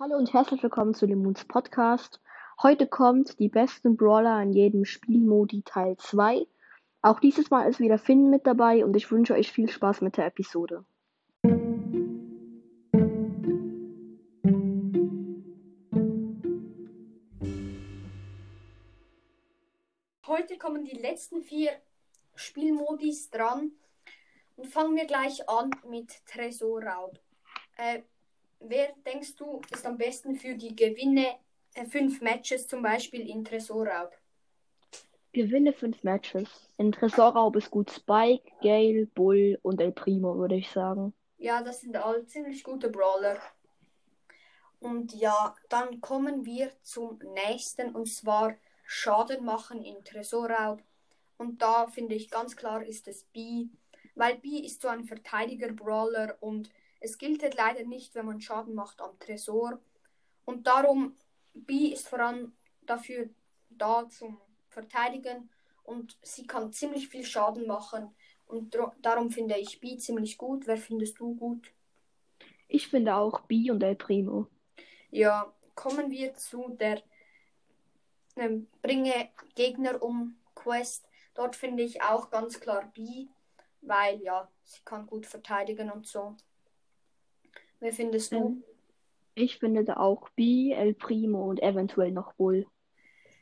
Hallo und herzlich willkommen zu dem Moons Podcast. Heute kommt die besten Brawler in jedem Spielmodi Teil 2. Auch dieses Mal ist wieder Finn mit dabei und ich wünsche euch viel Spaß mit der Episode. Heute kommen die letzten vier Spielmodis dran und fangen wir gleich an mit Tresorraub. Äh, wer denkst du ist am besten für die Gewinne äh, fünf Matches zum Beispiel in Tresorraub? Gewinne fünf Matches. In Tresorraub ist gut Spike, Gale, Bull und El Primo, würde ich sagen. Ja, das sind alle ziemlich gute Brawler. Und ja, dann kommen wir zum nächsten und zwar Schaden machen in Tresorraub. Und da finde ich ganz klar ist es B, weil B ist so ein Verteidiger-Brawler und es gilt halt leider nicht, wenn man Schaden macht am Tresor. Und darum, B ist vor allem dafür da zum Verteidigen und sie kann ziemlich viel Schaden machen. Und darum finde ich B ziemlich gut. Wer findest du gut? Ich finde auch B und El Primo. Ja, kommen wir zu der ähm, Bringe Gegner um Quest. Dort finde ich auch ganz klar B, weil ja, sie kann gut verteidigen und so. Wer findest du? Ähm, ich finde da auch B, El Primo und eventuell noch Bull.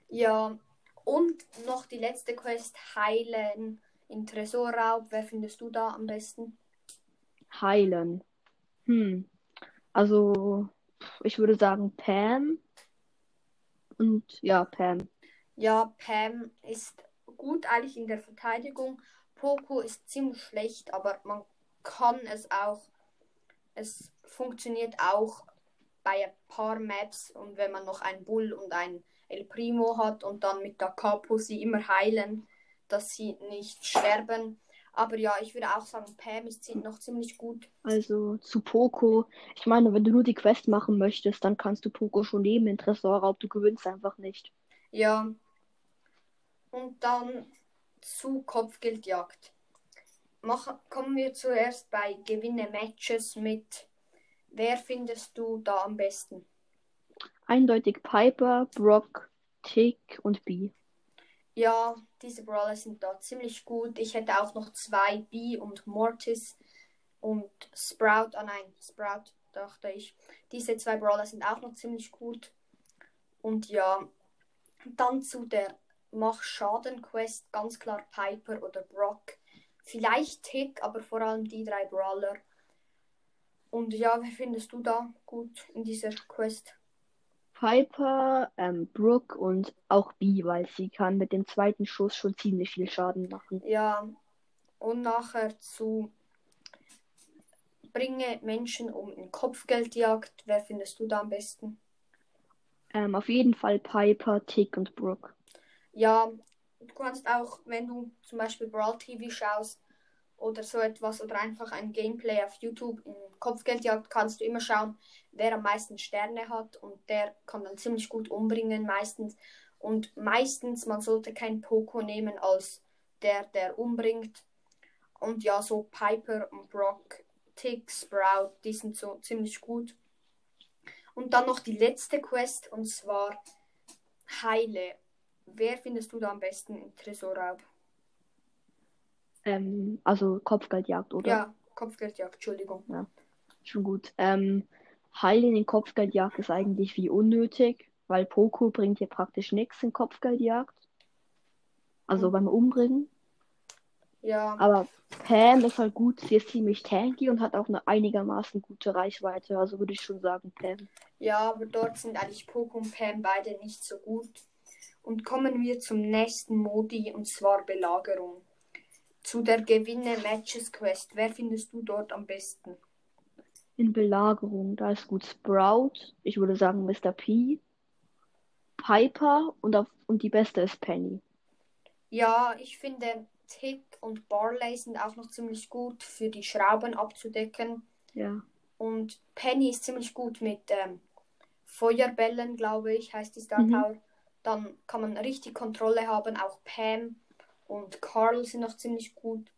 Ja, und noch die letzte Quest, Heilen in Tresorraub. Wer findest du da am besten? Heilen. Hm. Also, ich würde sagen Pam. Und ja, Pam. Ja, Pam ist gut eigentlich in der Verteidigung. Poco ist ziemlich schlecht, aber man kann es auch. Es funktioniert auch bei ein paar Maps und wenn man noch einen Bull und ein El Primo hat und dann mit der Capo sie immer heilen, dass sie nicht sterben. Aber ja, ich würde auch sagen, Pam ist noch ziemlich gut. Also zu Poco. Ich meine, wenn du nur die Quest machen möchtest, dann kannst du Poco schon nehmen in Tresorraub. Du gewinnst einfach nicht. Ja. Und dann zu Kopfgeldjagd. Mach, kommen wir zuerst bei Gewinne Matches mit Wer findest du da am besten? Eindeutig Piper, Brock, Tick und B. Ja, diese Brawler sind da ziemlich gut. Ich hätte auch noch zwei B und Mortis und Sprout. Ah nein, Sprout dachte ich. Diese zwei Brawler sind auch noch ziemlich gut. Und ja, dann zu der Mach Schaden Quest ganz klar Piper oder Brock. Vielleicht Tick, aber vor allem die drei Brawler. Und ja, wer findest du da gut in dieser Quest? Piper, ähm, Brooke und auch B, weil sie kann mit dem zweiten Schuss schon ziemlich viel Schaden machen. Ja, und nachher zu bringe Menschen um in Kopfgeldjagd. Wer findest du da am besten? Ähm, auf jeden Fall Piper, Tick und Brooke. Ja, du kannst auch, wenn du zum Beispiel Brawl TV schaust, oder so etwas oder einfach ein Gameplay auf YouTube in Kopfgeldjagd kannst du immer schauen, wer am meisten Sterne hat und der kann dann ziemlich gut umbringen meistens. Und meistens, man sollte kein Poco nehmen als der, der umbringt. Und ja, so Piper und Brock, Tick, Sprout, die sind so ziemlich gut. Und dann noch die letzte Quest und zwar Heile. Wer findest du da am besten im Tresorraub? Ähm, also Kopfgeldjagd, oder? Ja, Kopfgeldjagd, Entschuldigung. Ja, schon gut. Ähm, Heilen in Kopfgeldjagd ist eigentlich wie unnötig, weil Poco bringt hier praktisch nichts in Kopfgeldjagd. Also mhm. beim Umbringen. Ja. Aber Pam ist halt gut, sie ist ziemlich tanky und hat auch eine einigermaßen gute Reichweite. Also würde ich schon sagen, Pam. Ja, aber dort sind eigentlich Poco und Pam beide nicht so gut. Und kommen wir zum nächsten Modi und zwar Belagerung. Zu der Gewinne Matches Quest. Wer findest du dort am besten? In Belagerung. Da ist gut Sprout. Ich würde sagen Mr. P. Piper und, auf, und die beste ist Penny. Ja, ich finde Tick und Barley sind auch noch ziemlich gut für die Schrauben abzudecken. Ja. Und Penny ist ziemlich gut mit ähm, Feuerbällen, glaube ich, heißt die Star Tower. Mhm. Dann kann man richtig Kontrolle haben. Auch Pam und Carl sind noch ziemlich gut.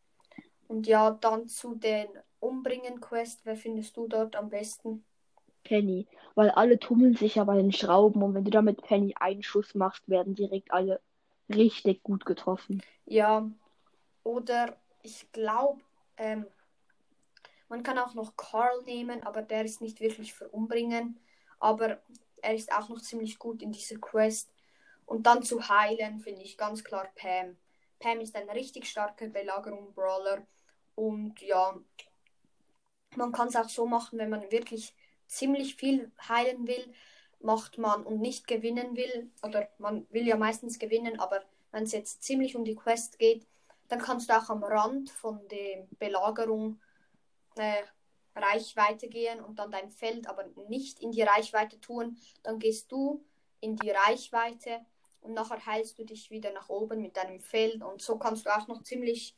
Und ja, dann zu den Umbringen-Quest. Wer findest du dort am besten? Penny. Weil alle tummeln sich ja bei den Schrauben und wenn du da mit Penny einen Schuss machst, werden direkt alle richtig gut getroffen. Ja, oder ich glaube, ähm, man kann auch noch Carl nehmen, aber der ist nicht wirklich für Umbringen. Aber er ist auch noch ziemlich gut in dieser Quest. Und dann zu heilen finde ich ganz klar Pam. Pam ist ein richtig starker Belagerung-Brawler. Und ja, man kann es auch so machen, wenn man wirklich ziemlich viel heilen will, macht man und nicht gewinnen will. Oder man will ja meistens gewinnen, aber wenn es jetzt ziemlich um die Quest geht, dann kannst du auch am Rand von der Belagerung äh, Reichweite gehen und dann dein Feld aber nicht in die Reichweite tun. Dann gehst du in die Reichweite und nachher heilst du dich wieder nach oben mit deinem Feld und so kannst du auch noch ziemlich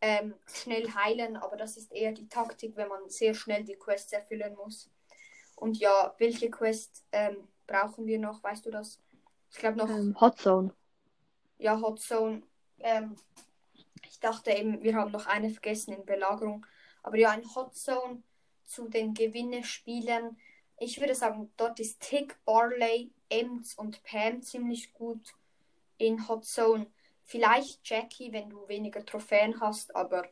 ähm, schnell heilen, aber das ist eher die Taktik, wenn man sehr schnell die Quests erfüllen muss. Und ja, welche Quest ähm, brauchen wir noch? Weißt du das? Ich glaube noch. Ähm, Hot Zone. Ja, Hot Zone. Ähm, ich dachte eben, wir haben noch eine vergessen in Belagerung. Aber ja, ein Hot Zone zu den Gewinnespielen. Ich würde sagen, dort ist Tick, Barley, Ems und Pam ziemlich gut in Hot Zone. Vielleicht Jackie, wenn du weniger Trophäen hast, aber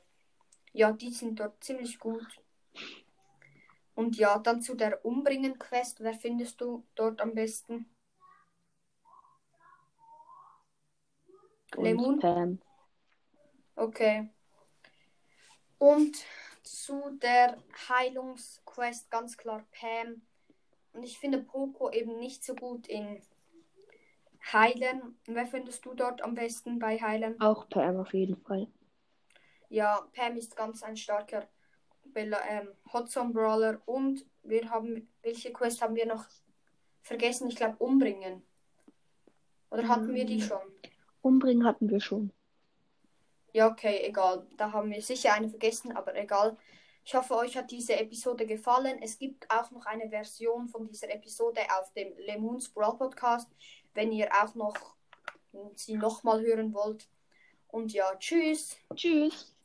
ja, die sind dort ziemlich gut. Und ja, dann zu der Umbringen-Quest. Wer findest du dort am besten? Und Lemon? Pam. Okay. Und zu der Heilungsquest ganz klar Pam. Und ich finde Poco eben nicht so gut in Heilen. Wer findest du dort am besten bei Heilen? Auch Pam auf jeden Fall. Ja, Pam ist ganz ein starker ähm, Hotzone Brawler. Und wir haben, welche Quest haben wir noch vergessen? Ich glaube, umbringen. Oder hatten wir die Mm. schon? Umbringen hatten wir schon. Ja, okay, egal. Da haben wir sicher eine vergessen, aber egal. Ich hoffe, euch hat diese Episode gefallen. Es gibt auch noch eine Version von dieser Episode auf dem Lemons Brawl Podcast, wenn ihr auch noch sie nochmal hören wollt. Und ja, tschüss. Tschüss.